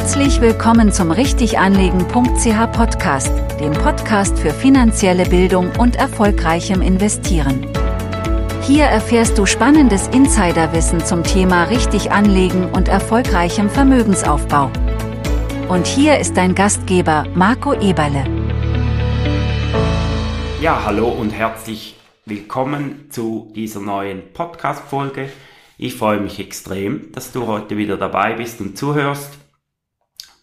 Herzlich willkommen zum Richtiganlegen.ch Podcast, dem Podcast für finanzielle Bildung und erfolgreichem Investieren. Hier erfährst du spannendes Insiderwissen zum Thema richtig anlegen und erfolgreichem Vermögensaufbau. Und hier ist dein Gastgeber Marco Eberle. Ja, hallo und herzlich willkommen zu dieser neuen Podcast-Folge. Ich freue mich extrem, dass du heute wieder dabei bist und zuhörst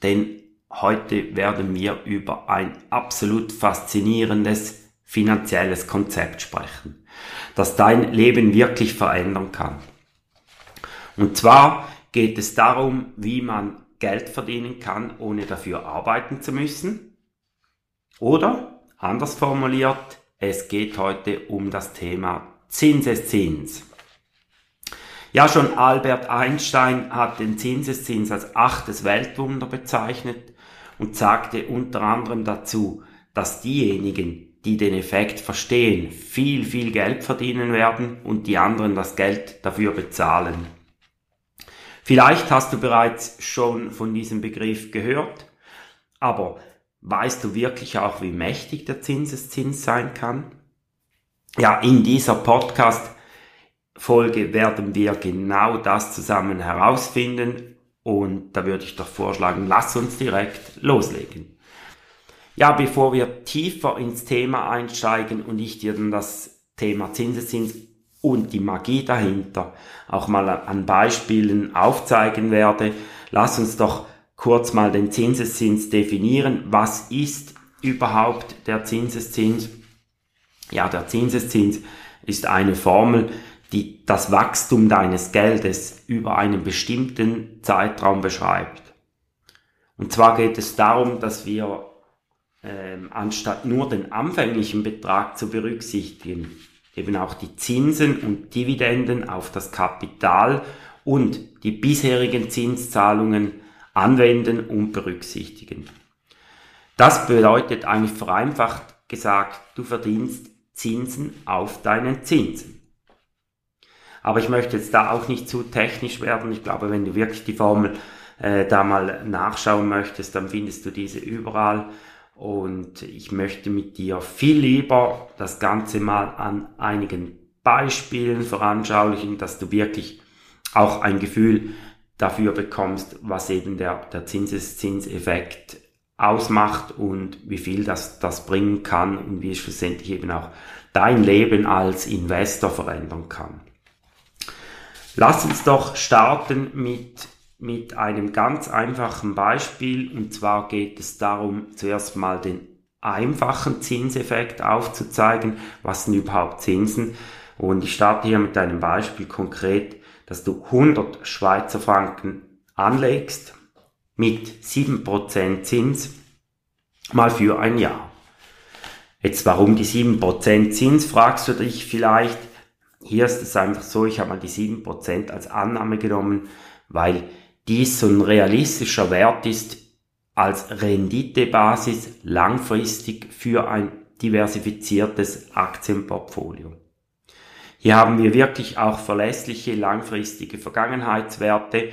denn heute werden wir über ein absolut faszinierendes finanzielles Konzept sprechen, das dein Leben wirklich verändern kann. Und zwar geht es darum, wie man Geld verdienen kann, ohne dafür arbeiten zu müssen. Oder, anders formuliert, es geht heute um das Thema Zinseszins. Ja, schon Albert Einstein hat den Zinseszins als achtes Weltwunder bezeichnet und sagte unter anderem dazu, dass diejenigen, die den Effekt verstehen, viel, viel Geld verdienen werden und die anderen das Geld dafür bezahlen. Vielleicht hast du bereits schon von diesem Begriff gehört, aber weißt du wirklich auch, wie mächtig der Zinseszins sein kann? Ja, in dieser Podcast Folge werden wir genau das zusammen herausfinden und da würde ich doch vorschlagen, lass uns direkt loslegen. Ja, bevor wir tiefer ins Thema einsteigen und ich dir dann das Thema Zinseszins und die Magie dahinter auch mal an Beispielen aufzeigen werde, lass uns doch kurz mal den Zinseszins definieren. Was ist überhaupt der Zinseszins? Ja, der Zinseszins ist eine Formel, die das Wachstum deines Geldes über einen bestimmten Zeitraum beschreibt. Und zwar geht es darum, dass wir ähm, anstatt nur den anfänglichen Betrag zu berücksichtigen, eben auch die Zinsen und Dividenden auf das Kapital und die bisherigen Zinszahlungen anwenden und berücksichtigen. Das bedeutet eigentlich vereinfacht gesagt, du verdienst Zinsen auf deinen Zinsen. Aber ich möchte jetzt da auch nicht zu technisch werden. Ich glaube, wenn du wirklich die Formel äh, da mal nachschauen möchtest, dann findest du diese überall. Und ich möchte mit dir viel lieber das Ganze mal an einigen Beispielen veranschaulichen, dass du wirklich auch ein Gefühl dafür bekommst, was eben der, der Zinseszinseffekt ausmacht und wie viel das, das bringen kann und wie es schlussendlich eben auch dein Leben als Investor verändern kann. Lass uns doch starten mit, mit einem ganz einfachen Beispiel. Und zwar geht es darum, zuerst mal den einfachen Zinseffekt aufzuzeigen. Was sind überhaupt Zinsen? Und ich starte hier mit einem Beispiel konkret, dass du 100 Schweizer Franken anlegst mit 7% Zins mal für ein Jahr. Jetzt warum die 7% Zins, fragst du dich vielleicht. Hier ist es einfach so, ich habe mal die 7% als Annahme genommen, weil dies so ein realistischer Wert ist als Renditebasis langfristig für ein diversifiziertes Aktienportfolio. Hier haben wir wirklich auch verlässliche langfristige Vergangenheitswerte,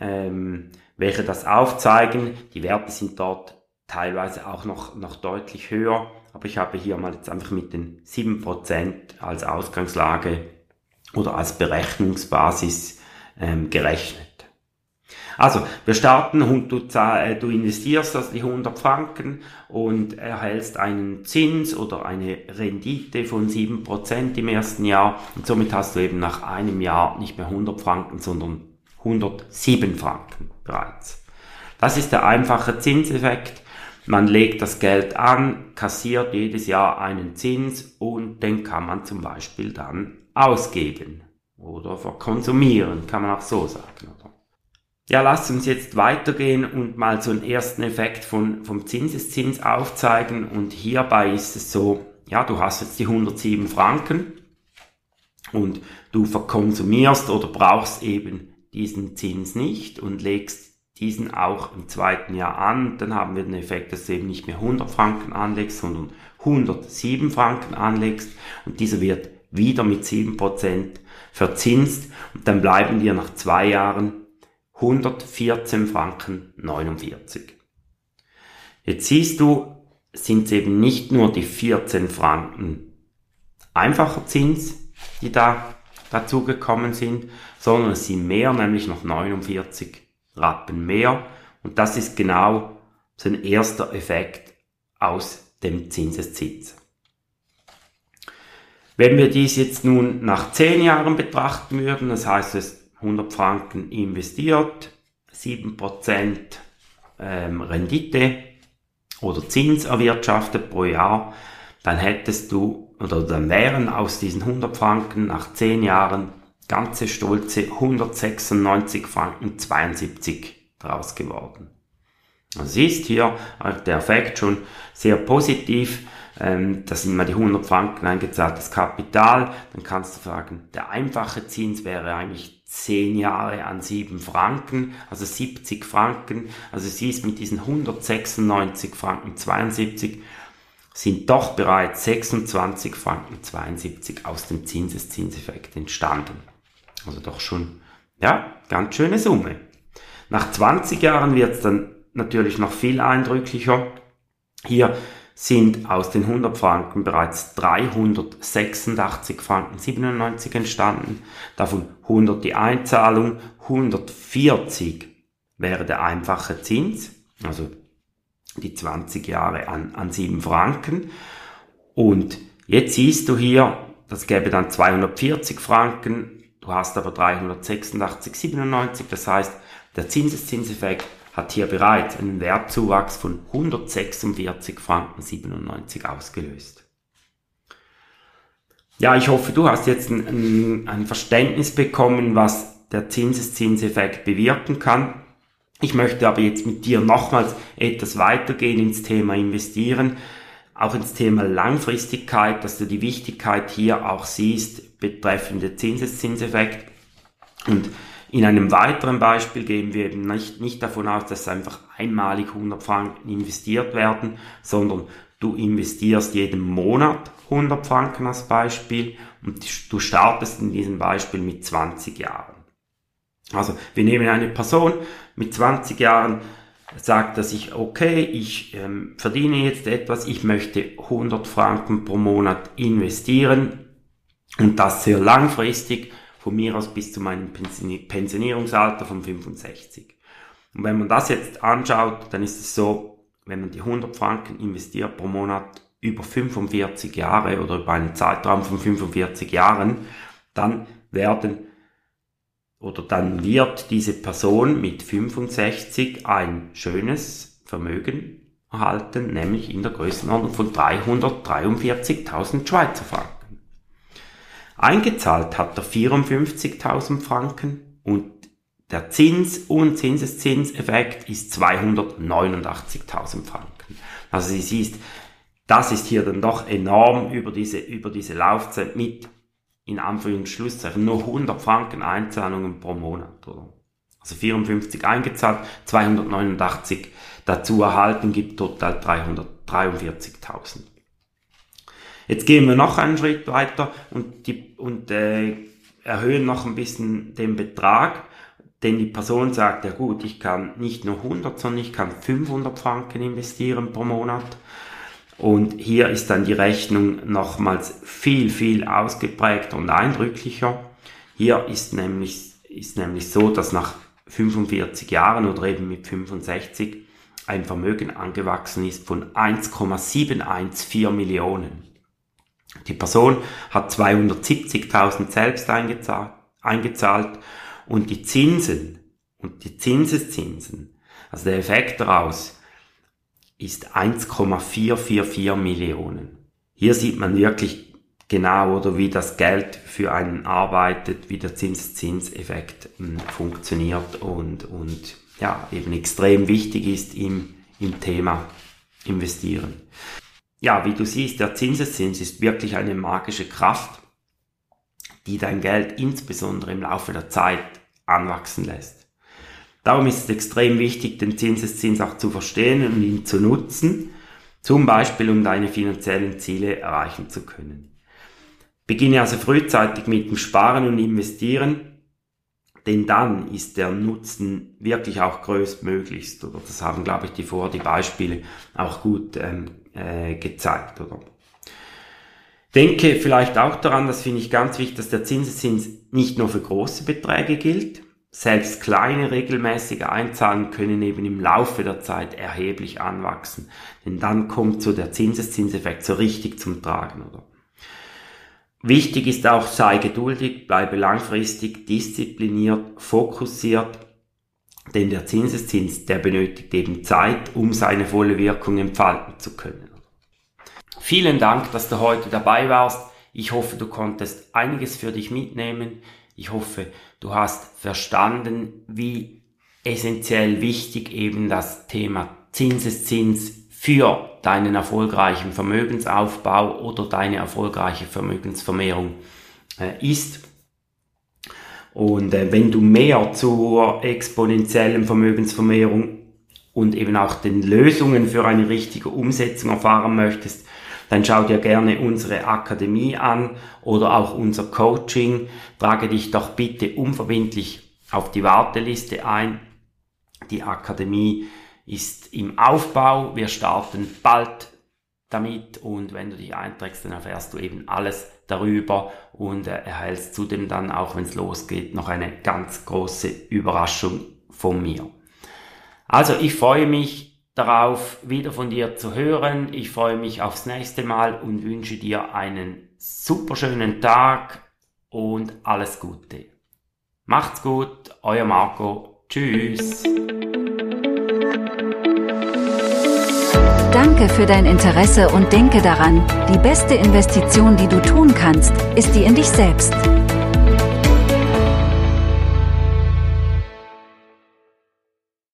ähm, welche das aufzeigen. Die Werte sind dort teilweise auch noch, noch deutlich höher, aber ich habe hier mal jetzt einfach mit den 7% als Ausgangslage oder als Berechnungsbasis ähm, gerechnet. Also, wir starten und du, äh, du investierst also die 100 Franken und erhältst einen Zins oder eine Rendite von 7% im ersten Jahr und somit hast du eben nach einem Jahr nicht mehr 100 Franken, sondern 107 Franken bereits. Das ist der einfache Zinseffekt. Man legt das Geld an, kassiert jedes Jahr einen Zins und den kann man zum Beispiel dann ausgeben oder verkonsumieren, kann man auch so sagen. Oder? Ja, lasst uns jetzt weitergehen und mal so einen ersten Effekt von, vom Zinseszins aufzeigen. Und hierbei ist es so, ja, du hast jetzt die 107 Franken und du verkonsumierst oder brauchst eben diesen Zins nicht und legst diesen auch im zweiten Jahr an. Dann haben wir den Effekt, dass du eben nicht mehr 100 Franken anlegst, sondern 107 Franken anlegst und dieser wird wieder mit 7% verzinst und dann bleiben dir nach zwei Jahren 114 Franken 49. Jetzt siehst du, sind es eben nicht nur die 14 Franken einfacher Zins, die da dazugekommen sind, sondern es sind mehr, nämlich noch 49 Rappen mehr. Und das ist genau so ein erster Effekt aus dem Zinseszins. Wenn wir dies jetzt nun nach 10 Jahren betrachten würden, das heißt, es 100 Franken investiert, 7% ähm, Rendite oder Zins erwirtschaftet pro Jahr, dann hättest du, oder dann wären aus diesen 100 Franken nach 10 Jahren ganze stolze 196 Franken 72 draus geworden. Also siehst hier der Effekt schon sehr positiv. Ähm, das sind mal die 100 Franken eingezahltes Kapital. Dann kannst du sagen, der einfache Zins wäre eigentlich 10 Jahre an 7 Franken, also 70 Franken. Also siehst mit diesen 196 Franken 72 sind doch bereits 26 Franken 72 aus dem Zinseszinseffekt entstanden. Also doch schon, ja, ganz schöne Summe. Nach 20 Jahren wird es dann natürlich noch viel eindrücklicher. Hier sind aus den 100 Franken bereits 386 Franken 97 entstanden, davon 100 die Einzahlung, 140 wäre der einfache Zins, also die 20 Jahre an, an 7 Franken. Und jetzt siehst du hier, das gäbe dann 240 Franken, du hast aber 386,97, das heißt, der Zinseszinseffekt hat hier bereits einen Wertzuwachs von 146 Franken 97 ausgelöst. Ja, ich hoffe, du hast jetzt ein, ein, ein Verständnis bekommen, was der Zinseszinseffekt bewirken kann. Ich möchte aber jetzt mit dir nochmals etwas weitergehen ins Thema Investieren, auch ins Thema Langfristigkeit, dass du die Wichtigkeit hier auch siehst betreffend den Zinseszinseffekt. Und in einem weiteren Beispiel gehen wir eben nicht, nicht davon aus, dass einfach einmalig 100 Franken investiert werden, sondern du investierst jeden Monat 100 Franken als Beispiel und du startest in diesem Beispiel mit 20 Jahren. Also wir nehmen eine Person mit 20 Jahren, sagt er sich, okay, ich ähm, verdiene jetzt etwas, ich möchte 100 Franken pro Monat investieren und das sehr langfristig von mir aus bis zu meinem Pensionierungsalter von 65. Und wenn man das jetzt anschaut, dann ist es so, wenn man die 100 Franken investiert pro Monat über 45 Jahre oder über einen Zeitraum von 45 Jahren, dann werden oder dann wird diese Person mit 65 ein schönes Vermögen erhalten, nämlich in der Größenordnung von 343.000 Schweizer Franken. Eingezahlt hat er 54.000 Franken und der Zins- und Zinseszinseffekt ist 289.000 Franken. Also sie siehst, das ist hier dann doch enorm über diese, über diese Laufzeit mit, in Anführungszeichen, nur 100 Franken Einzahlungen pro Monat. Oder? Also 54 eingezahlt, 289 dazu erhalten, gibt total 343.000. Jetzt gehen wir noch einen Schritt weiter und, die, und äh, erhöhen noch ein bisschen den Betrag, denn die Person sagt, ja gut, ich kann nicht nur 100, sondern ich kann 500 Franken investieren pro Monat. Und hier ist dann die Rechnung nochmals viel, viel ausgeprägter und eindrücklicher. Hier ist nämlich, ist nämlich so, dass nach 45 Jahren oder eben mit 65 ein Vermögen angewachsen ist von 1,714 Millionen. Die Person hat 270.000 selbst eingezahlt, eingezahlt und die Zinsen und die Zinseszinsen, also der Effekt daraus, ist 1,444 Millionen. Hier sieht man wirklich genau oder wie das Geld für einen arbeitet, wie der Zinseszinseffekt hm, funktioniert und, und ja, eben extrem wichtig ist im, im Thema investieren ja, wie du siehst, der Zinseszins ist wirklich eine magische Kraft, die dein Geld insbesondere im Laufe der Zeit anwachsen lässt. Darum ist es extrem wichtig, den Zinseszins auch zu verstehen und ihn zu nutzen, zum Beispiel um deine finanziellen Ziele erreichen zu können. Beginne also frühzeitig mit dem Sparen und Investieren, denn dann ist der Nutzen wirklich auch größtmöglichst. Oder das haben, glaube ich, die vor die Beispiele auch gut ähm, äh, gezeigt. Oder? Denke vielleicht auch daran, das finde ich ganz wichtig, dass der Zinseszins nicht nur für große Beträge gilt. Selbst kleine regelmäßige Einzahlen können eben im Laufe der Zeit erheblich anwachsen. Denn dann kommt so der Zinseszinseffekt so richtig zum Tragen, oder? Wichtig ist auch, sei geduldig, bleibe langfristig diszipliniert, fokussiert, denn der Zinseszins, der benötigt eben Zeit, um seine volle Wirkung entfalten zu können. Vielen Dank, dass du heute dabei warst. Ich hoffe, du konntest einiges für dich mitnehmen. Ich hoffe, du hast verstanden, wie essentiell wichtig eben das Thema Zinseszins für deinen erfolgreichen Vermögensaufbau oder deine erfolgreiche Vermögensvermehrung äh, ist. Und äh, wenn du mehr zur exponentiellen Vermögensvermehrung und eben auch den Lösungen für eine richtige Umsetzung erfahren möchtest, dann schau dir gerne unsere Akademie an oder auch unser Coaching. Trage dich doch bitte unverbindlich auf die Warteliste ein. Die Akademie ist im Aufbau. Wir starten bald damit und wenn du dich einträgst, dann erfährst du eben alles darüber und erhältst zudem dann, auch wenn es losgeht, noch eine ganz große Überraschung von mir. Also ich freue mich darauf, wieder von dir zu hören. Ich freue mich aufs nächste Mal und wünsche dir einen super schönen Tag und alles Gute. Macht's gut, euer Marco. Tschüss. Danke für dein Interesse und denke daran, die beste Investition, die du tun kannst, ist die in dich selbst.